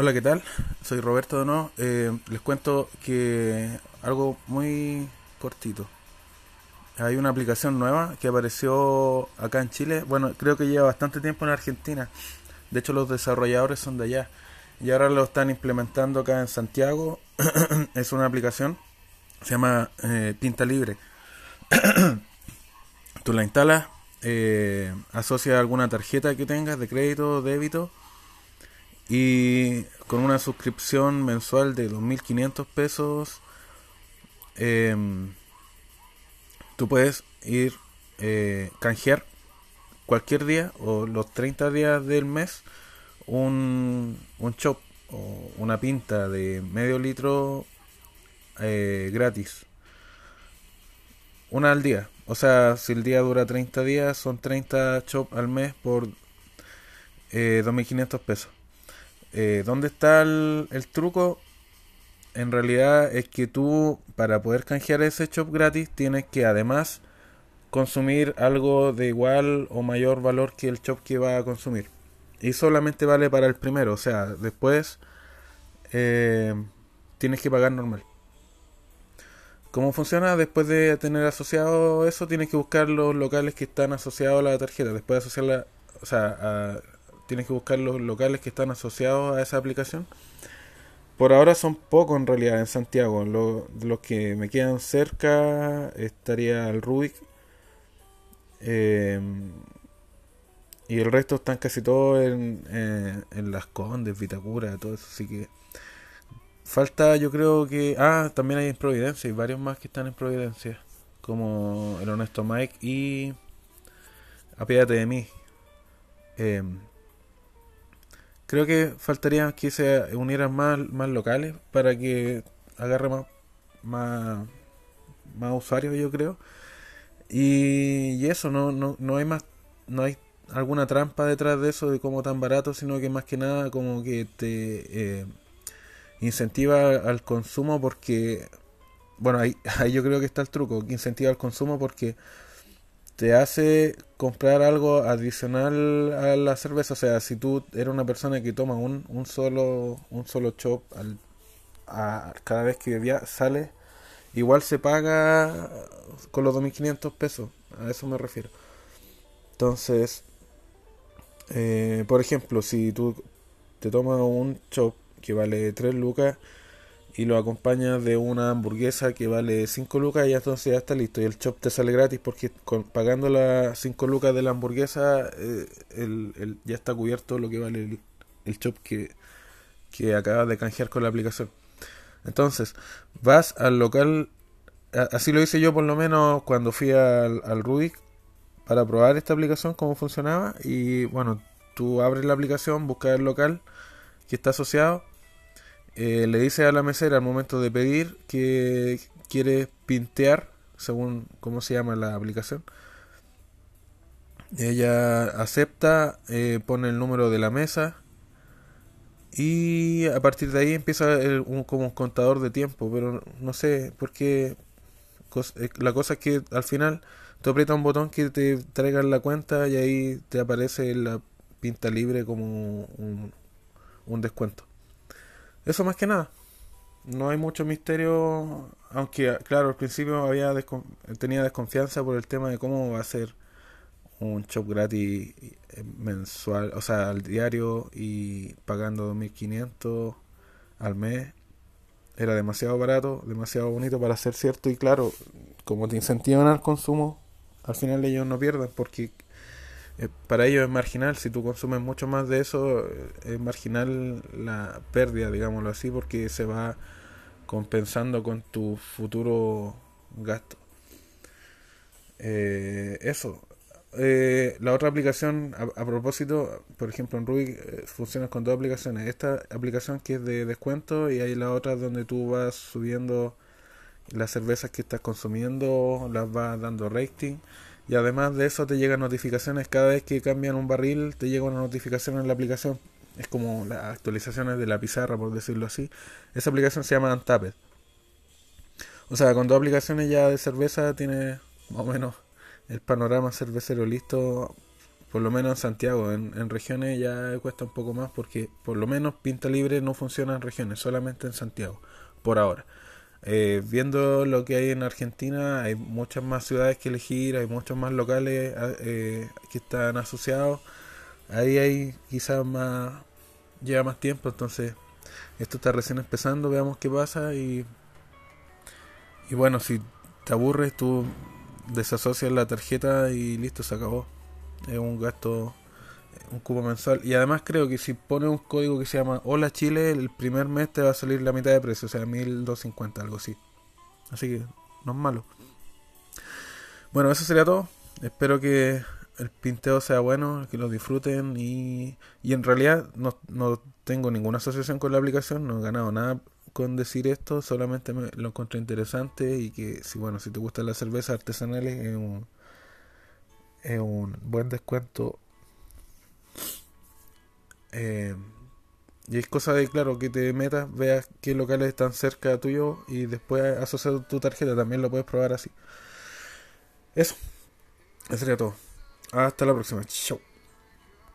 Hola, ¿qué tal? Soy Roberto Dono. Eh, les cuento que algo muy cortito. Hay una aplicación nueva que apareció acá en Chile. Bueno, creo que lleva bastante tiempo en Argentina. De hecho, los desarrolladores son de allá. Y ahora lo están implementando acá en Santiago. es una aplicación. Se llama eh, Pinta Libre. Tú la instalas, eh, asocia alguna tarjeta que tengas de crédito débito y con una suscripción mensual de 2.500 pesos em, tú puedes ir eh, canjear cualquier día o los 30 días del mes un, un chop o una pinta de medio litro eh, gratis. Una al día. O sea si el día dura 30 días son 30 chop al mes por eh, 2.500 pesos eh, ¿Dónde está el, truco? En realidad es que tú para poder canjear ese shop gratis tienes que además consumir algo de igual o mayor valor que el shop que va a consumir. Y solamente vale para el primero, o sea, después eh, tienes que pagar normal. ¿Cómo funciona? Después de tener asociado eso, tienes que buscar los locales que están asociados a la tarjeta. Después de asociarla, o sea, a, tienes que buscar los locales que están asociados a esa aplicación. Por ahora son pocos en realidad en Santiago. los que me quedan cerca estaría el Rubik. Em, y el resto están casi todos en, en, Las Condes, Vitacura, todo eso. Así que falta, yo creo que. Ah, también hay en Providencia. Hay varios más que están en Providencia. Como el Honesto Mike y. Apiádate de mí. Eh, Creo que faltaría que se unieran más, más locales para que agarre más, más, más usuarios, yo creo. Y, eso, no, no, no hay más, no hay alguna trampa detrás de eso de cómo tan barato, sino que más que nada como que te eh, incentiva al consumo porque, bueno, ahí, ahí yo creo que está el truco, incentiva al consumo porque te hace comprar algo adicional a la cerveza. O sea, si tú eres una persona que toma un, un solo un solo chop al, a, cada vez que sale igual se paga con los 2.500 pesos. A eso me refiero. Entonces, eh, por ejemplo, si tú te tomas un chop que vale 3 lucas y lo acompañas de una hamburguesa que vale 5 lucas y entonces ya está listo y el chop te sale gratis porque pagando las 5 lucas de la hamburguesa eh, el, ya está cubierto lo que vale el, el chop que, que acabas de canjear con la aplicación. Entonces vas al local así lo hice yo por lo menos cuando fui al, al Rubik para probar esta aplicación cómo funcionaba y bueno tú abres la aplicación buscas el local que está asociado eh, le dice a la mesera al momento de pedir que quiere pintear, según cómo se llama la aplicación. Ella acepta, eh, pone el número de la mesa y a partir de ahí empieza un, como un contador de tiempo, pero no sé por qué. Eh, la cosa es que al final tú aprietas un botón que te traiga la cuenta y ahí te aparece la pinta libre como un descuento. Eso más que nada. No hay mucho misterio, aunque claro, al principio había tenía desconfianza por el tema de cómo va a ser un shop gratis eh, mensual, o sea, al diario y pagando 2.500 al mes. Era demasiado barato, demasiado bonito para ser cierto y claro, como te incentivan al consumo, al final ellos no pierden porque eh, para ellos es marginal, si tú consumes mucho más de eso, eh, es marginal la pérdida, digámoslo así, porque se va compensando con tu futuro gasto. Eh, eso. la otra aplicación, a, propósito, por ejemplo en Rubik funciona con dos aplicaciones. Esta aplicación que es de descuento y hay la otra donde tú vas subiendo las cervezas que estás consumiendo, las vas dando rating y además de eso te llegan notificaciones cada vez que cambian un barril, te llega una notificación en la aplicación. Es como las actualizaciones de la pizarra, por decirlo así. Esa aplicación se llama Untapped. O sea, con dos aplicaciones ya de cerveza tiene más o menos el panorama cervecero listo Por lo menos en Santiago. En, en regiones ya cuesta un poco más porque por lo menos Pinta Libre no funciona en regiones, solamente en Santiago, por ahora. Eh, viendo lo que hay en Argentina, hay muchas más ciudades que elegir, hay muchos más locales eh, que están asociados. Ahí hay quizás más, lleva más tiempo, entonces esto está recién empezando, veamos qué pasa y, y bueno, si te aburres, tú desasocias la tarjeta y listo, se acabó. Es un gasto, un cubo mensual. Y además creo que si pones un código que se llama Hola Chile, el primer mes te va a salir la mitad de precio, o sea, 1250, algo así. Así que no es malo. Bueno, eso sería todo. Espero que el pinteo sea bueno, que lo disfruten y, y en realidad no, no tengo ninguna asociación con la aplicación, no he ganado nada con decir esto, solamente me lo encontré interesante y que si bueno, si te gustan las cervezas artesanales es un, es un buen descuento. Eh, y es cosa de, claro, que te metas, veas qué locales están cerca tuyo y después asociar tu tarjeta, también lo puedes probar así. Eso, eso sería todo. Hasta la próxima. Chau.